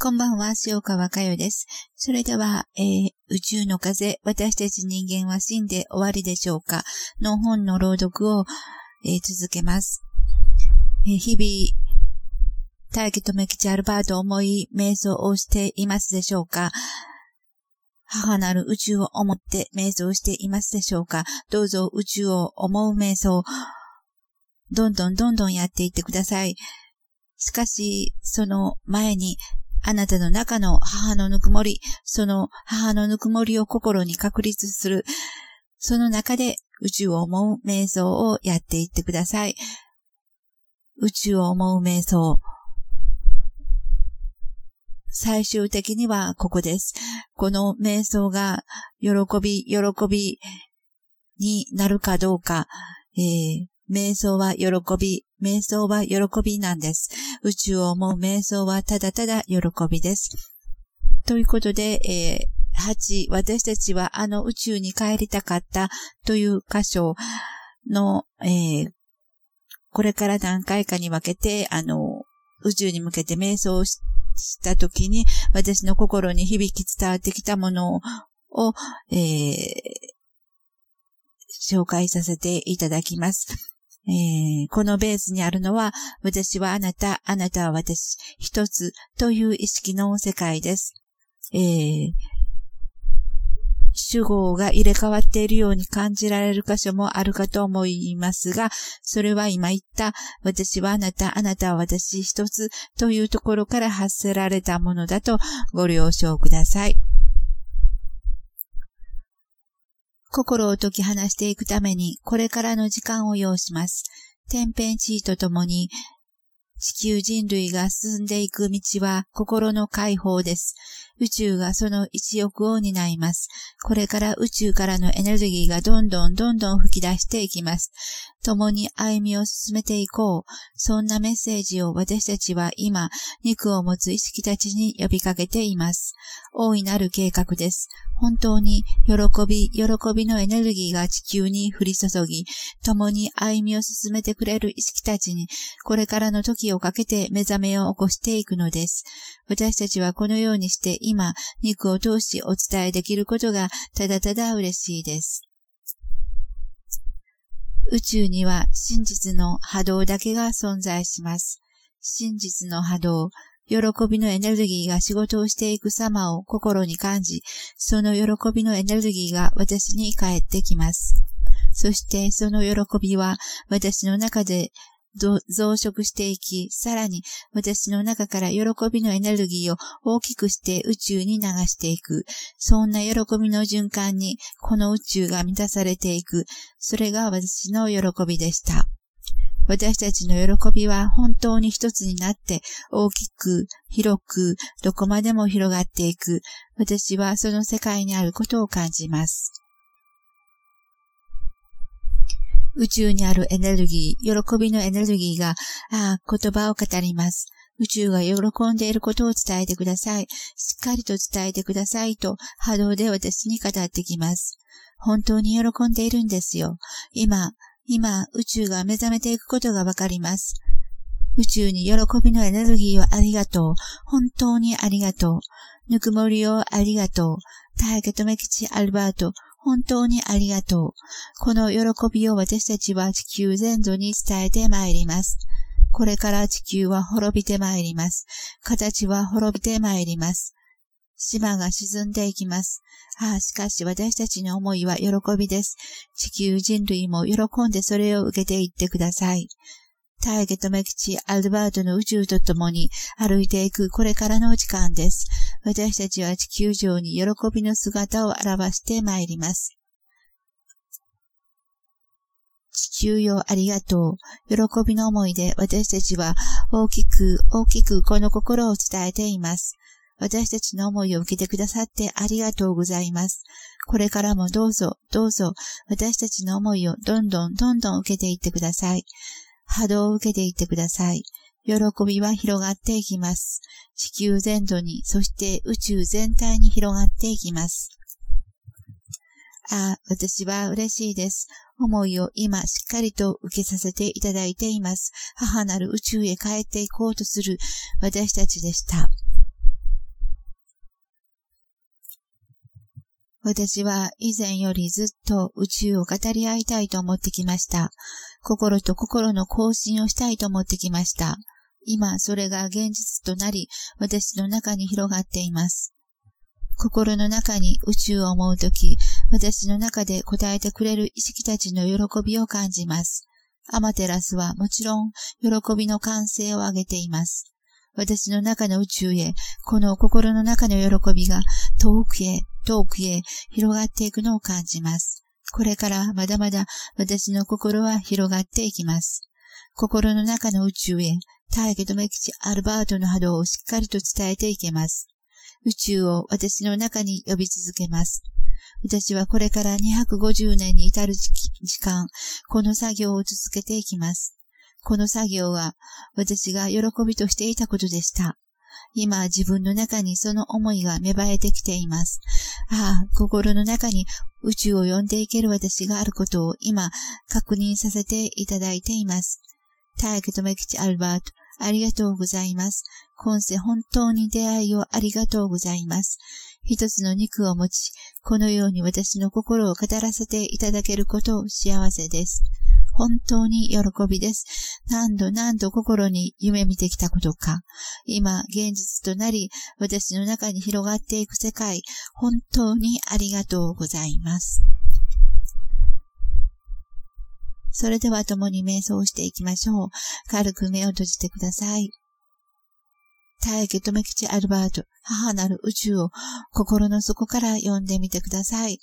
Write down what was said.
こんばんは、塩川佳代です。それでは、えー、宇宙の風、私たち人間は死んで終わりでしょうか？の本の朗読を、えー、続けます。えー、日々、大気とめきちアルバート思い、瞑想をしていますでしょうか？母なる宇宙を思って瞑想していますでしょうか？どうぞ宇宙を思う瞑想、どんどんどんどんやっていってください。しかし、その前にあなたの中の母のぬくもり、その母のぬくもりを心に確立する、その中で宇宙を思う瞑想をやっていってください。宇宙を思う瞑想。最終的にはここです。この瞑想が喜び、喜びになるかどうか、えー、瞑想は喜び、瞑想は喜びなんです。宇宙を思う瞑想はただただ喜びです。ということで、えー、8、私たちはあの宇宙に帰りたかったという箇所の、えー、これから何回かに分けて、あの、宇宙に向けて瞑想したときに、私の心に響き伝わってきたものを、えー、紹介させていただきます。えー、このベースにあるのは、私はあなた、あなたは私、一つという意識の世界です。えー、主語が入れ替わっているように感じられる箇所もあるかと思いますが、それは今言った、私はあなた、あなたは私一つというところから発せられたものだとご了承ください。心を解き放していくために、これからの時間を要します。天変地異とともに、地球人類が進んでいく道は心の解放です。宇宙がその一翼を担います。これから宇宙からのエネルギーがどんどんどんどん吹き出していきます。共に歩みを進めていこう。そんなメッセージを私たちは今、肉を持つ意識たちに呼びかけています。大いなる計画です。本当に喜び、喜びのエネルギーが地球に降り注ぎ、共に歩みを進めてくれる意識たちに、これからの時をかけて目覚めを起こしていくのです。私たちはこのようにして今、肉を通しお伝えできることがただただ嬉しいです。宇宙には真実の波動だけが存在します。真実の波動、喜びのエネルギーが仕事をしていく様を心に感じ、その喜びのエネルギーが私に返ってきます。そしてその喜びは私の中で増殖していき、さらに私の中から喜びのエネルギーを大きくして宇宙に流していく。そんな喜びの循環にこの宇宙が満たされていく。それが私の喜びでした。私たちの喜びは本当に一つになって大きく、広く、どこまでも広がっていく。私はその世界にあることを感じます。宇宙にあるエネルギー、喜びのエネルギーが、ああ、言葉を語ります。宇宙が喜んでいることを伝えてください。しっかりと伝えてくださいと波動で私に語ってきます。本当に喜んでいるんですよ。今、今、宇宙が目覚めていくことがわかります。宇宙に喜びのエネルギーをありがとう。本当にありがとう。ぬくもりをありがとう。大家留吉アルバート、本当にありがとう。この喜びを私たちは地球全土に伝えてまいります。これから地球は滅びてまいります。形は滅びてまいります。島が沈んでいきます。ああ、しかし私たちの思いは喜びです。地球人類も喜んでそれを受けていってください。大ゲとメキチ、アルバートの宇宙と共に歩いていくこれからの時間です。私たちは地球上に喜びの姿を表してまいります。地球よありがとう。喜びの思いで私たちは大きく大きくこの心を伝えています。私たちの思いを受けてくださってありがとうございます。これからもどうぞ、どうぞ、私たちの思いをどんどんどんどん受けていってください。波動を受けていってください。喜びは広がっていきます。地球全土に、そして宇宙全体に広がっていきます。ああ、私は嬉しいです。思いを今しっかりと受けさせていただいています。母なる宇宙へ帰っていこうとする私たちでした。私は以前よりずっと宇宙を語り合いたいと思ってきました。心と心の更新をしたいと思ってきました。今、それが現実となり、私の中に広がっています。心の中に宇宙を思うとき、私の中で答えてくれる意識たちの喜びを感じます。アマテラスはもちろん、喜びの歓声を上げています。私の中の宇宙へ、この心の中の喜びが遠くへ、遠くへ広がっていくのを感じます。これからまだまだ私の心は広がっていきます。心の中の宇宙へ、大気とめ吉アルバートの波動をしっかりと伝えていけます。宇宙を私の中に呼び続けます。私はこれから250年に至る時間、この作業を続けていきます。この作業は私が喜びとしていたことでした。今自分の中にその思いが芽生えてきています。ああ、心の中に宇宙を呼んでいける私があることを今確認させていただいています。大気とめきちアルバート、ありがとうございます。今世本当に出会いをありがとうございます。一つの肉を持ち、このように私の心を語らせていただけることを幸せです。本当に喜びです。何度何度心に夢見てきたことか。今、現実となり、私の中に広がっていく世界、本当にありがとうございます。それでは共に瞑想していきましょう。軽く目を閉じてください。大気止め吉アルバート、母なる宇宙を心の底から呼んでみてください。